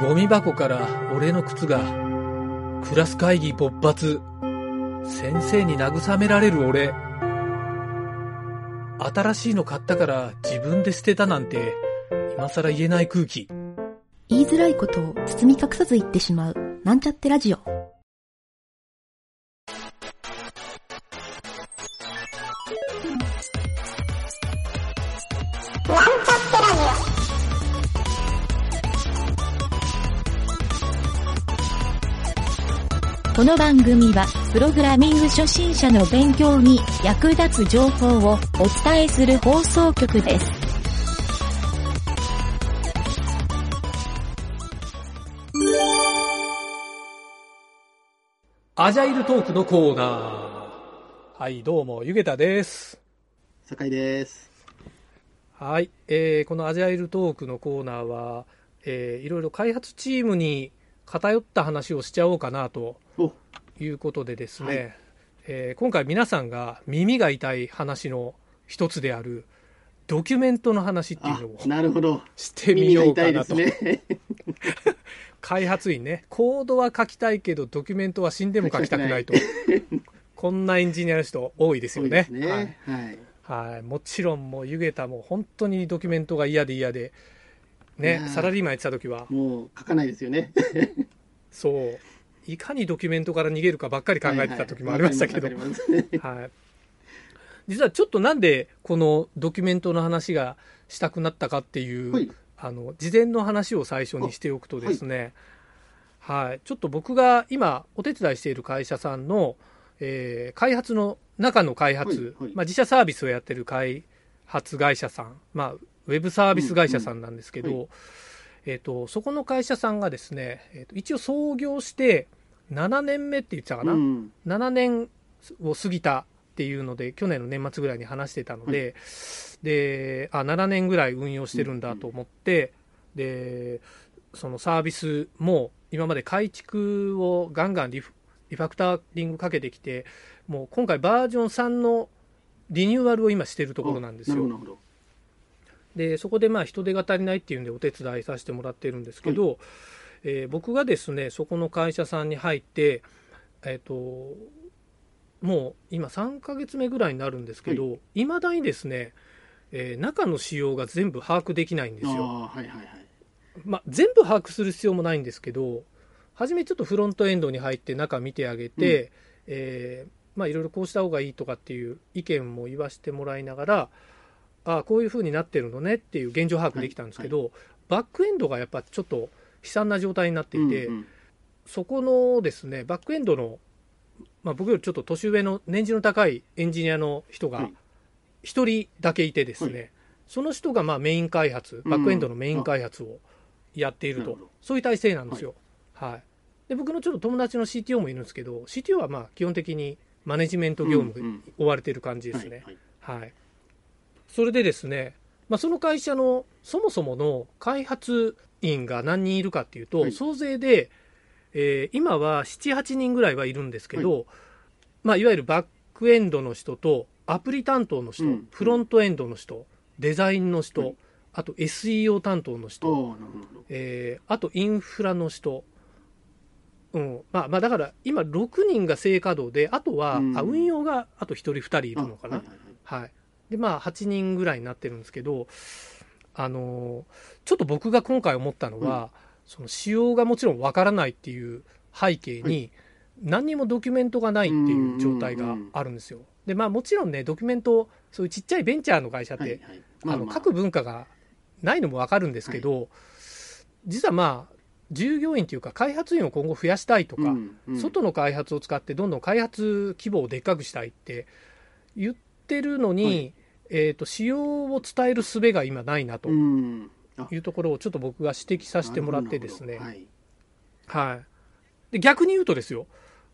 ゴミ箱から俺の靴が、クラス会議勃発。先生に慰められる俺。新しいの買ったから自分で捨てたなんて、今更言えない空気。言いづらいことを包み隠さず言ってしまう、なんちゃってラジオ。この番組は、プログラミング初心者の勉強に役立つ情報をお伝えする放送局です。アジャイルトークのコーナー。はい、どうも、ゆげたです。酒井です。はい、えーこのアジャイルトークのコーナーは、えーいろいろ開発チームに偏った話をしちゃおうかなとお、いうことでですね、はいえー今回皆さんが耳が痛い話の一つであるドキュメントの話っていうあのを、なるほど。してみようかなと。開発員ねコードは書きたいけどドキュメントは死んでも書きたくないと こんなエンジニアの人多いですよね。はいはい。はい、もちろんもう湯桁も本当にドキュメントが嫌で嫌でいねサラリーマンやってた時はもう書かないですよね。そういかにドキュメントから逃げるかばっかり考えてた時もありましたけど、はい。実はちょっとなんでこのドキュメントの話がしたくなったかっていう、はい。あの事前の話を最初にしておくとですね、はい。ちょっと僕が今お手伝いしている会社さんの、えー開発の中の開発、まあ、自社サービスをやってる開発会社さん、まあ、ウェブサービス会社さんなんですけど、うんうんはえー、とそこの会社さんがですね、えーと一応創業して7年目って言ってたかな、うん。7年を過ぎたっていうので去年の年末ぐらいに話してたので、であ7年ぐらい運用してるんだと思って、でそのサービスも今まで改築をガンガンリフリファクタリングかけてきてもう今回バージョン3のリニューアルを今してるところなんですよ。でそこでまあ人手が足りないっていうんでお手伝いさせてもらってるんですけど、えー僕がですねそこの会社さんに入って、えー、ともう今3ヶ月目ぐらいになるんですけどいま、未だにですね、えー中の仕様が全部把握できないんですよ。はいはいはい。まあ、全部把握する必要もないんですけど初めちょっとフロントエンドに入って中見てあげて、えーまあいろいろこうした方がいいとかっていう意見も言わせてもらいながらああこういう風になってるのねっていう現状把握できたんですけど、バックエンドがやっぱちょっと悲惨な状態になっていて、うんうん。そこのですねバックエンドの、まあ、僕よりちょっと年上の年次の高いエンジニアの人がはい。一人だけいてですね、はその人がまあメイン開発バックエンドのメイン開発をやっていると、なるほど。そういう体制なんですよ。はい。で僕のちょっと友達の CTO もいるんですけど CTO はまあ基本的にマネジメント業務に追われてる感じですね。はいはい。はい、それでですね、まあ、その会社のそもそもの開発員が何人いるかっていうと、はい。総勢で、えー今は78人ぐらいはいるんですけど、い。まあ、いわゆるバックエンドの人とアプリ担当の人、うん。フロントエンドの人デザインの人、はい。あと SEO 担当の人。えーあとインフラの人、うん。まあ、まあだから今6人が正稼働であとは、うん。あ運用があと1人2人いるのかな、あはいはいはい。はい、でまあ8人ぐらいになってるんですけど、あのーちょっと僕が今回思ったのは、その仕様がもちろんわからないっていう背景に、何にもドキュメントがないっていう状態があるんですよ。でまあもちろんねドキュメントそういうちっちゃいベンチャーの会社って、はいはいあの各文化がないのもわかるんですけど、実はまあ従業員というか開発員を今後増やしたいとか、うんうん。外の開発を使ってどんどん開発規模をでっかくしたいって言ってるのに、はいえー、と仕様を伝える術が今ないなというところをちょっと僕が指摘させてもらってですね、はい。はい、で逆に言うとですよ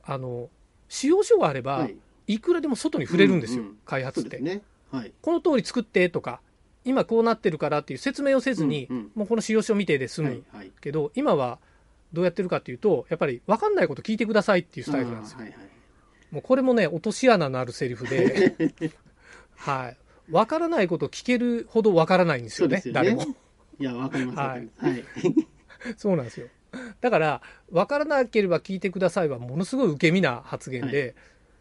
あの仕様書があれば、はい。い、くらでも外に触れるんですよ、うんうん開発って、ね。はい。この通り作ってとか今こうなってるからっていう説明をせずに、うんうん。もうこの仕様書見てで済むはいはい。けど、今はどうやってるかっていうとやっぱり分かんないこと聞いてくださいっていうスタイルなんですよ。はいはい。もうこれもね落とし穴のあるセリフで。はい分からないこと聞けるほど分からないんですよねよね。誰も。いや、わかります。わかります。はい。そうなんですよ。だから、分からなければ聞いてくださいはものすごい受け身な発言で、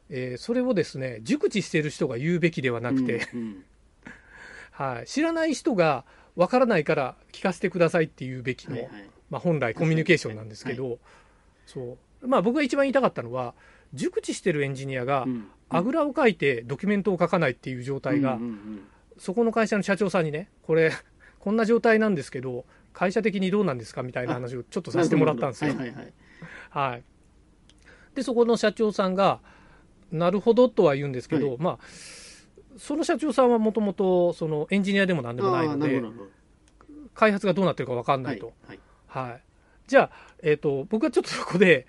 えーそれをですね、熟知している人が言うべきではなくて、うんうん。はい、知らない人が分からないから聞かせてくださいっていうべきの、はいはい。まあ、本来コミュニケーションなんですけど、そう。まあ、僕が一番言いたかったのは熟知してるエンジニアがうん。あぐらをかいてドキュメントを書かないっていう状態が、そこの会社の社長さんにねこれこんな状態なんですけど会社的にどうなんですかみたいな話をちょっとさせてもらったんですよ。はいはいはい。はい、でそこの社長さんがなるほどとは言うんですけど、はい。まあその社長さんはもともとそのエンジニアでもなんでもないので開発がどうなってるか分かんどないと。はいはい、じゃあ、えー、と僕はちょっとそこで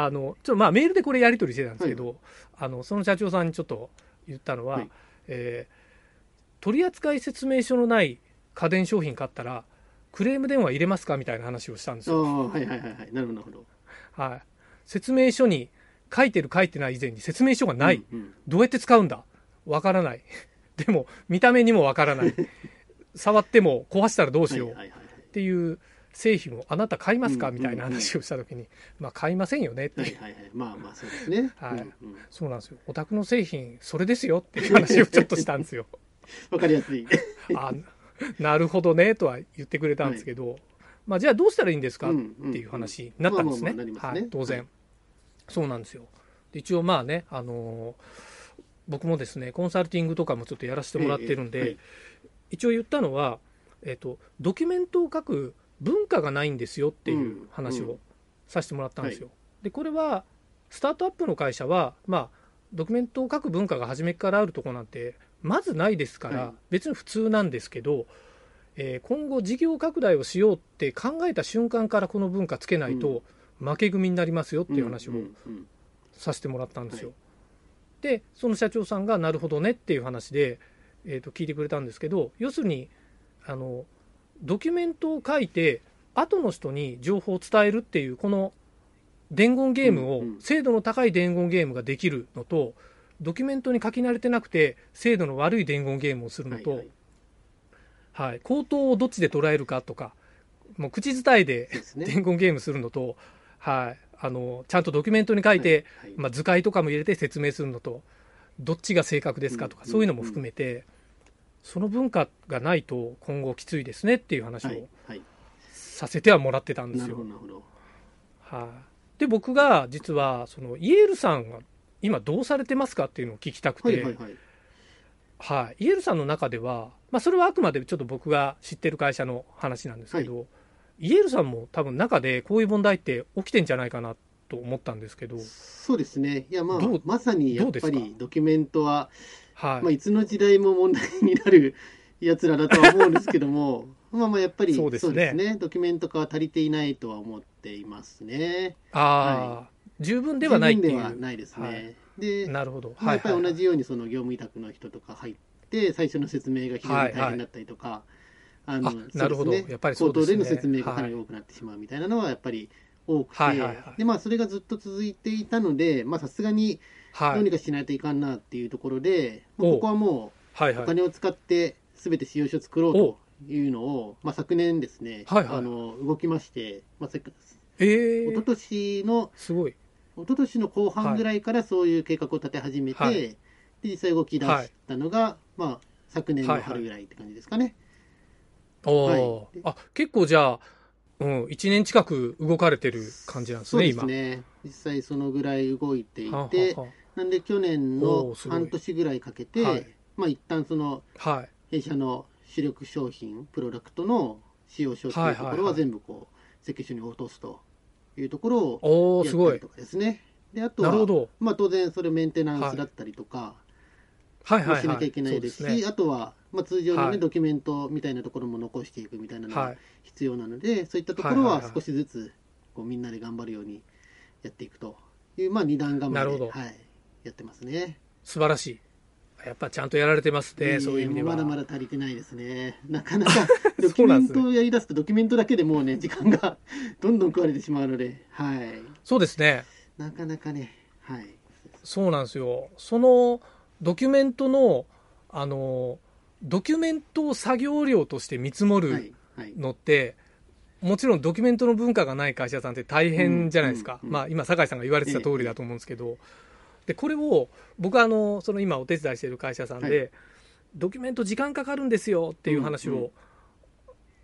あのちょっとまあメールでこれやり取りしてたんですけど、あのその社長さんにちょっと言ったのは、はい。えー取扱説明書のない家電商品買ったらクレーム電話入れますかみたいな話をしたんですよ。はいはいはいはい。なるほどはい、説明書に書いてる書いてない以前に説明書がない、うんうん。どうやって使うんだ？わからない。でも見た目にもわからない。触っても壊したらどうしよう、はいはいはい。っていう製品をあなた買いますか？うんみたいな話をしたときに、まあ買いませんよねって、はいはいはい。まあまあそうですね。はい。うんうん。そうなんですよ。お宅の製品それですよっていう話をちょっとしたんですよ。わかりやすい。あなるほどねとは言ってくれたんですけど、まあじゃあどうしたらいいんですか？っていう話になったんですね。はい。当然、はいそうなんですよ。で一応まあねあのー僕もですねコンサルティングとかもちょっとやらせてもらってるんで、ええはい。一応言ったのは、えっとドキュメントを書く文化がないんですよっていう話をうん。うんさせてもらったんですよ。でこれはスタートアップの会社は、まあ、ドキュメントを書く文化が初めからあるところなんてまずないですから、はい。別に普通なんですけど、えー今後事業拡大をしようって考えた瞬間からこの文化つけないと負け組になりますよっていう話をうんうんさせてもらったんですよ。はでその社長さんがなるほどねっていう話で、えー、と聞いてくれたんですけど要するにあのドキュメントを書いて後の人に情報を伝えるっていうこの伝言ゲームを、精度の高い伝言ゲームができるのとドキュメントに書き慣れてなくて精度の悪い伝言ゲームをするのと、ははい。いはい。口頭をどっちで捉えるかとかもう口伝えで伝言ゲームするのと、はい、あのちゃんとドキュメントに書いて、まあ、図解とかも入れて説明するのとどっちが正確ですかとか、うん。そういうのも含めて、その文化がないと今後きついですねっていう話はいをはい。させてはもらってたんですよ。なるほ。どなるほど。はい、で僕が実はそのイエールさんが今どうされてますかっていうのを聞きたくて、はいはいはい。はい、イエールさんの中では、まあ、それはあくまでちょっと僕が知ってる会社の話なんですけど、イエールさんも多分中でこういう問題って起きてんじゃないかなと思ったんですけど、そうですね。いやまあまさにやっぱりドキュメントははい。まあいつの時代も問題になるやつらだとは思うんですけども まあまあやっぱりそうですね。ドキュメント化は足りていないとは思っていますね。ああ、十分ではないっていう。十分ではないですね、はい。でなるほど、まあ、やっぱり同はいじようにその業務委託の人とか入って最初の説明が非常に大変だったりとか、ああなるほど。そうですね。やっぱりそうですね。口頭での説明がかなり多くなってしまうみたいなのはやっぱり多くて、はいはいはい。でまあそれがずっと続いていたのでまあさすがにはい。どうにかしないといかんなっていうところで、おまあここはもはいうはい。お金を使って全て使用書を作ろうというのを、まあ、昨年ですね、はいはい。あの動きまして、まあ、せええ一昨年のすごい。一昨年の後半ぐらいからそういう計画を立て始めて、はい。で実際動き出したのが、まあ、昨年の春ぐらいって感じですかね。おお、はい。あ結構じゃあ、うん、1年近く動かれてる感じなんですそうねですね。実際そのぐらい動いていてははなんで去年おの半年ぐらいかけて、はい。まあ一旦そのはい。弊社の主力商品プロダクトの使用書っていうところは全部こう設計書に落とすというところをおおすごい。やったりとかですね。であとはまあ、当然それメンテナンスだったりとかはしなきゃい。けないですし、そうね。あとは、まあ、通常の、ねはい。ドキュメントみたいなところも残していくみたいなのがはい。必要なので、そういったところははいはいはい。少しずつこうみんなで頑張るようにやっていくという、まあ、二段構えで、はい、やってますね。素晴らしい。やっぱちゃんとやられてますね、いえいえそういう意味では。もまだまだ足りてないですね。なかなか ドキュメントをやり出すと、ドキュメントだけでもうね、時間が どんどん食われてしまうので、はい。そうですね。なかなかね、はい。そうなんですよ。そのドキュメントのあのドキュメントを作業量として見積もるはい。はい。のって、もちろんドキュメントの文化がない会社さんって大変じゃないですか。うんうんまあ今、酒井さんが言われてた通りだと思うんですけど、で、これを僕はあの、その今お手伝いしている会社さんで、はドキュメント時間かかるんですよっていう話うんうを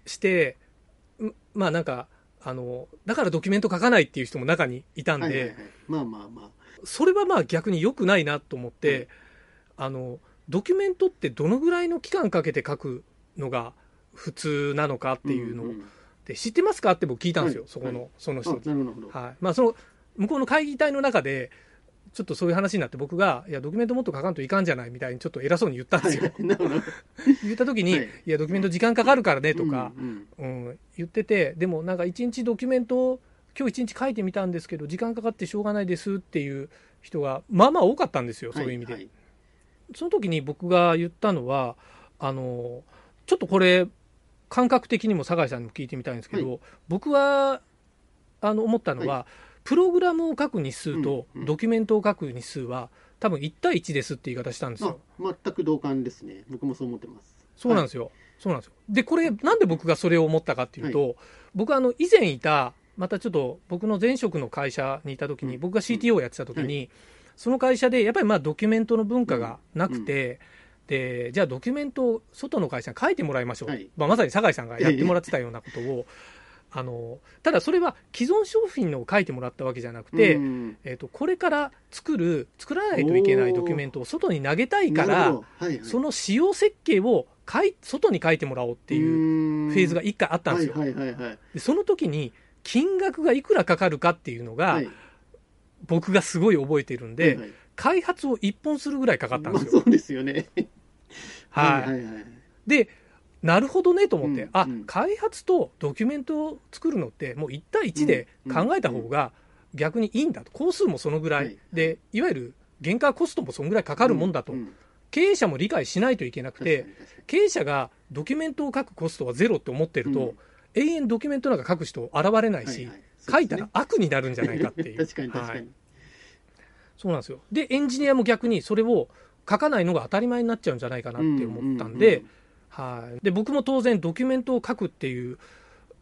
して、んまあなんか、あの、だからドキュメント書かないっていう人も中にいたんで、はいはいはい、まあまあまあ。それはまあ逆に良くないなと思って、はいあのドキュメントってどのぐらいの期間かけて書くのが普通なのかっていうのを、んんで知ってますか？って僕聞いたんですよ、はい。そこの、はい。そのあ人に。はい。まあ、その向こうの会議体の中でちょっとそういう話になって僕が「いやドキュメントもっと書かんといかんじゃない」みたいにちょっと偉そうに言ったんですよ。言った時に、はい。い、やドキュメント時間かかるからねとか、うんうん言っててでもなんか一日ドキュメントを今日一日書いてみたんですけど時間かかってしょうがないですっていう人がまあまあ多かったんですよ、うんそういう意味で、はいその時に僕が言ったのはあのちょっとこれ感覚的にも酒井さんにも聞いてみたいんですけど、は僕はあの思ったのは、プログラムを書く日数とうんうんドキュメントを書く日数は多分1対1ですって言い方したんですあよ。全く同感ですね。僕もそう思ってます。そうなんですよ。そうなんですよ。で、これ、なんで僕がそれを思ったかっていうと、僕あの、以前いた、またちょっと僕の前職の会社にいた時に、うん僕が CTO をやってた時に、その会社でやっぱりまあドキュメントの文化がなくて、で、じゃあドキュメントを外の会社に書いてもらいましょう。はい。まあ、まさに酒井さんがやってもらってたようなことを、あの、ただそれは既存商品のを書いてもらったわけじゃなくて、うんえっ、と、これから作る、作らないといけないドキュメントを外に投げたいからはいはい、その使用設計を書い外に書いてもらおうっていううフェーズが1回あったんですよ。その時に金額がいくらかかるかっていうのが、はい僕がすごい覚えてるんで、はいはい。開発を1本するぐらいかかったんですよ。まあ、そうですよね。はい。はいはい。でなるほどねと思って、あうんうん。開発とドキュメントを作るのってもう1対1で考えた方が逆にいいんだと。工数もそのぐらい、はいでいわゆる原価コストもそのぐらいかかるもんだと、経営者も理解しないといけなくて経営者がドキュメントを書くコストはゼロって思ってると、うん。永遠ドキュメントなんか書く人現れないし、にはいはい書いたら悪になるんじゃないかっていう。確かに確かに。はいそうなんですよ。でエンジニアも逆にそれを書かないのが当たり前になっちゃうんじゃないかなって思ったんで,、はい、で僕も当然ドキュメントを書くっていう、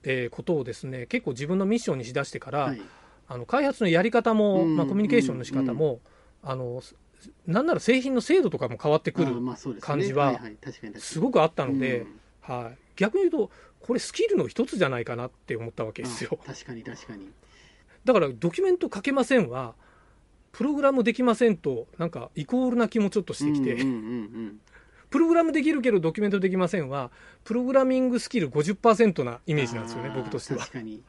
えーことをですね結構自分のミッションにしだしてから、はい。あの開発のやり方も、うんまあ、コミュニケーションの仕方も、あのなんなら製品の精度とかも変わってくある感じはすごくあったので、うん。はい、逆に言うとこれスキルの一つじゃないかなって思ったわけですよあ確かに確かに。だからドキュメント書けませんはプログラムできませんとなんかイコールな気もちょっとしてきて、うんうんうんプログラムできるけどドキュメントできませんはプログラミングスキル50%なイうん、メージなんですよね僕としては確。かに。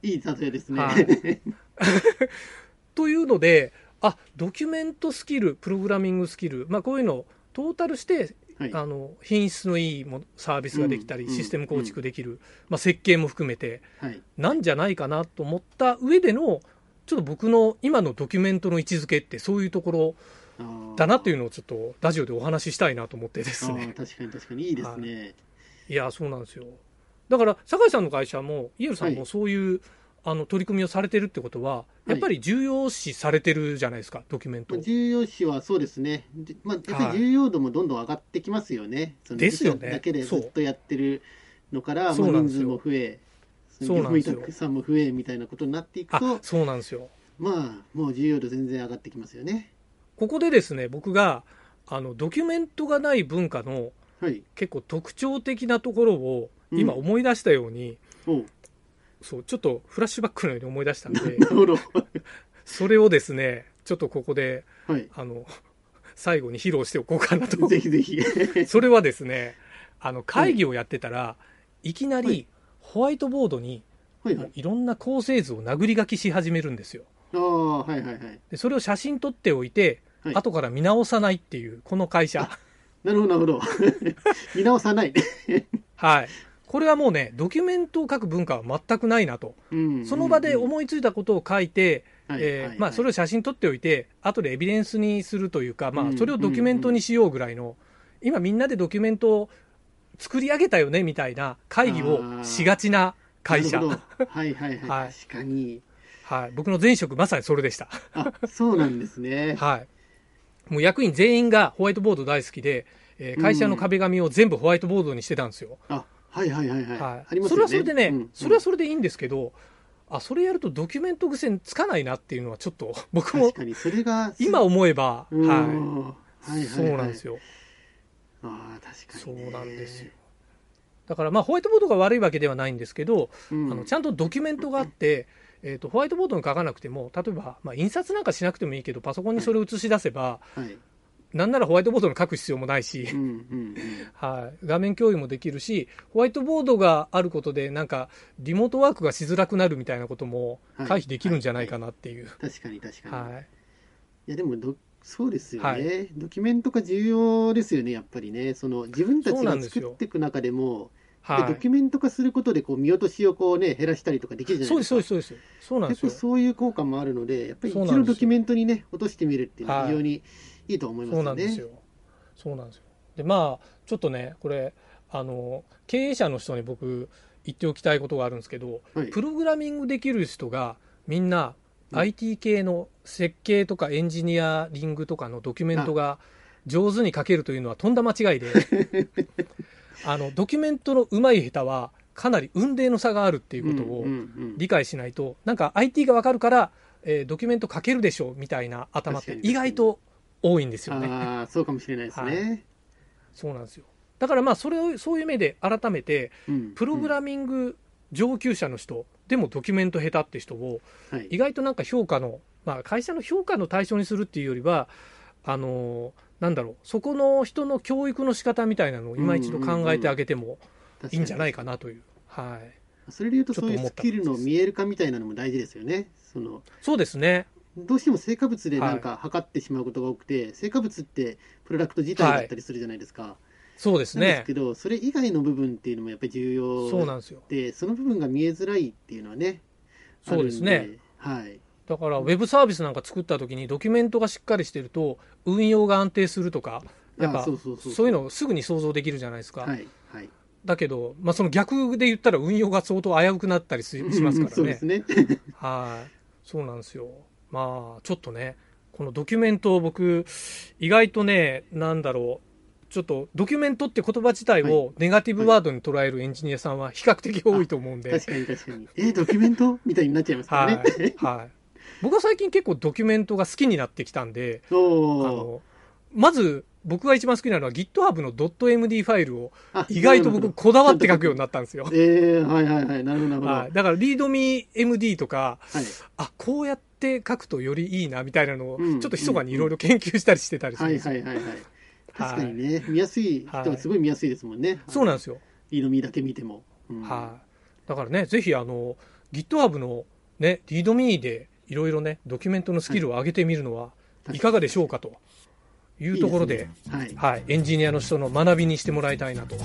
いい例えですね。はい というのであドキュメントスキルプログラミングスキル、まあ、こういうのをトータルしてはい。あの品質のいいもサービスができたり、うんシステム構築できる、まあ、設計も含めて。はい。なんじゃないかなと思った上でのちょっと僕の今のドキュメントの位置づけってそういうところだなっていうのをちょっとラジオでお話ししたいなと思ってですあねー確かに確かに。いいですね。いやそうなんですよ。だから酒井さんの会社もイエルさんもはい。そういう、あの取り組みをされてるってことはやっぱり重要視されてるじゃないですかドキュメント。まあ、重要視はそうですね、じまあ、やっぱはい。り重要度もどんどん上がってきますよね、そのですよね。だけでずっとやってるのから、まあ、人数も増え、そうなんですよ。さんも増えみたいなことになっていくあと、そうなんですよ。まあ、もう重要度全然上がってきますよね。ここでですね僕があのドキュメントがない文化のはい、結構特徴的なところを今うん思い出したように、おうそうちょっとフラッシュバックのように思い出したんで なるほど、それをですねちょっとここではい、あの最後に披露しておこうかなと。ぜひぜひ、それはですねあの会議をやってたら、い、きなりはい。ホワイトボードにはいはい、いろんな構成図を殴り書きし始めるんですよ。ああ、はいはいはい、でそれを写真撮っておいて、はい。後から見直さないっていうこの会社。なるほど、なるほど、見直さない、はいこれはもうねドキュメントを書く文化は全くないなと。うん。その場でうん思いついたことを書いて、はいえーはいはい。まあ、それを写真撮っておいて後でエビデンスにするというか、まあ、うんそれをドキュメントにしようぐらいの、今みんなでドキュメントを作り上げたよねみたいな会議をしがちな会社、はいはいはい、はい。確かに、はい、僕の前職まさにそれでした、あそうなんですね。はい、もう役員全員がホワイトボード大好きで、えー会社の壁紙を全部ホワイトボードにしてたんですよ。あはいはいはいはい。はいありますよね。それはそれでね、うんそれはそれでいいんですけど、あ、それやるとドキュメント癖つかないなっていうのはちょっと、僕も確かに、それが、今思えば、うんははいはいい、はい。そうなんですよ。よ。ああ、確かそうに、ね。なんですよ。だからまあホワイトボードが悪いわけではないんですけど、うん。あのちゃんとドキュメントがあって、えー、とホワイトボードに書かなくても例えば、まあ、印刷なんかしなくてもいいけどパソコンにそれを映し出せば、はい。なんならホワイトボードに書く必要もないし。はい、画面共有もできるしホワイトボードがあることでなんかリモートワークがしづらくなるみたいなこともはい。回避できるんじゃないかなっていう。確かに確かに。はい。いやでもどそうですよね、はい。ドキュメント化重要ですよねやっぱりね。その自分たちが作っていく中でもはい。でドキュメント化することでこう見落としをこうね減らしたりとかできるじゃないそうでかですすそうですそうです。そうなんですよ。結構そういう効果もあるのでやっぱり一度ドキュメントにね落としてみるっていうのははい。非常にいいと思いますそうなんですよ。そうなんですよ。で、まあ、ちょっとね、これ、あの、経営者の人に僕、言っておきたいことがあるんですけど、はい。プログラミングできる人が、みんな、うん IT 系の設計とかエンジニアリングとかのドキュメントが上手に書けるというのはとんだ間違いで、あの、ドキュメントの上手い下手は、かなり運命の差があるっていうことをうんうんうん理解しないと、なんか IT がわかるから、えードキュメント書けるでしょうみたいな頭って意外と多いんですよね。ああそうかもしれないですね、そうなんですよ。だからまあそれをそういう目で改めてうん。プログラミング上級者の人、でもドキュメント下手って人をうんはい。意外となんか評価の、まあ、会社の評価の対象にするっていうよりはあのなんだろうそこの人の教育の仕方みたいなのを今一度考えてあげてもいいんじゃないかなという、はい、それで言うとちょっと思ったそういうスキルの見える化みたいなのも大事ですよね。そのそうですねどうしても成果物でなんか測ってしまうことが多くて、成果物ってプロダクト自体だったりするじゃないですか、そうですね。ですけどそれ以外の部分っていうのもやっぱり重要そうなんですよ。でその部分が見えづらいっていうのはねそうですね。はい。だからウェブサービスなんか作った時にドキュメントがしっかりしてると運用が安定するとかやっぱあそういうのをすぐに想像できるじゃないですか、はいはい。だけど、まあ、その逆で言ったら運用が相当危うくなったりししますからね。そうです。ね。はい。そうなんですよ。まあ、ちょっとね、このドキュメントを僕、意外とね、なんだろう、ちょっとドキュメントって言葉自体をネガティブワードに捉えるエンジニアさんは比較的多いと思うんで、確かに確かに。えドキュメントみたいになっちゃいますからはいね、はい。僕は最近結構ドキュメントが好きになってきたんで、あの、まず僕が一番好きなのは GitHub の .md ファイルをあ意外と僕こだわって書くようになったんですよ。えー、はいはいはい。なるほど。なるほど、はい、だから、リードミー MD とか、はい。あこうやって書くとよりいいなみたいなのを、うんちょっと密かにいろいろ研究したりしてたりするんはいですよ、はいはいはい確かにね、見やすい人はすごい見やすいですもんね、そうなんですよ、リードミーだけ見ても、うん。はい、だからね、ぜひあの GitHub の、ね、リードミーでいろいろね、ドキュメントのスキルを上げてみるのはいかがでしょうかというところで、いいすね。はい、エンジニアの人の学びにしてもらいたいなと、はい、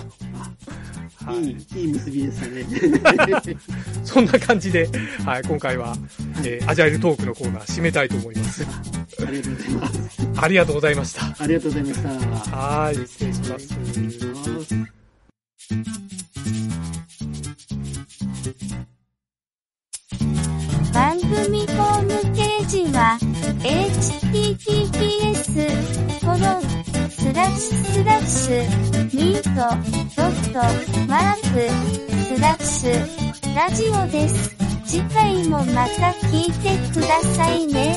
はい。いいいい結びでしたね。そんな感じで、はい、今回は、えーアジャイルトークのコーナー締めたいと思います。ありがとうございます。ありがとうございました。ありがとうございました。はい、失礼します。失礼しますスラッシュミートドットマークスラッシュラジオです。次回もまた聞いてくださいね。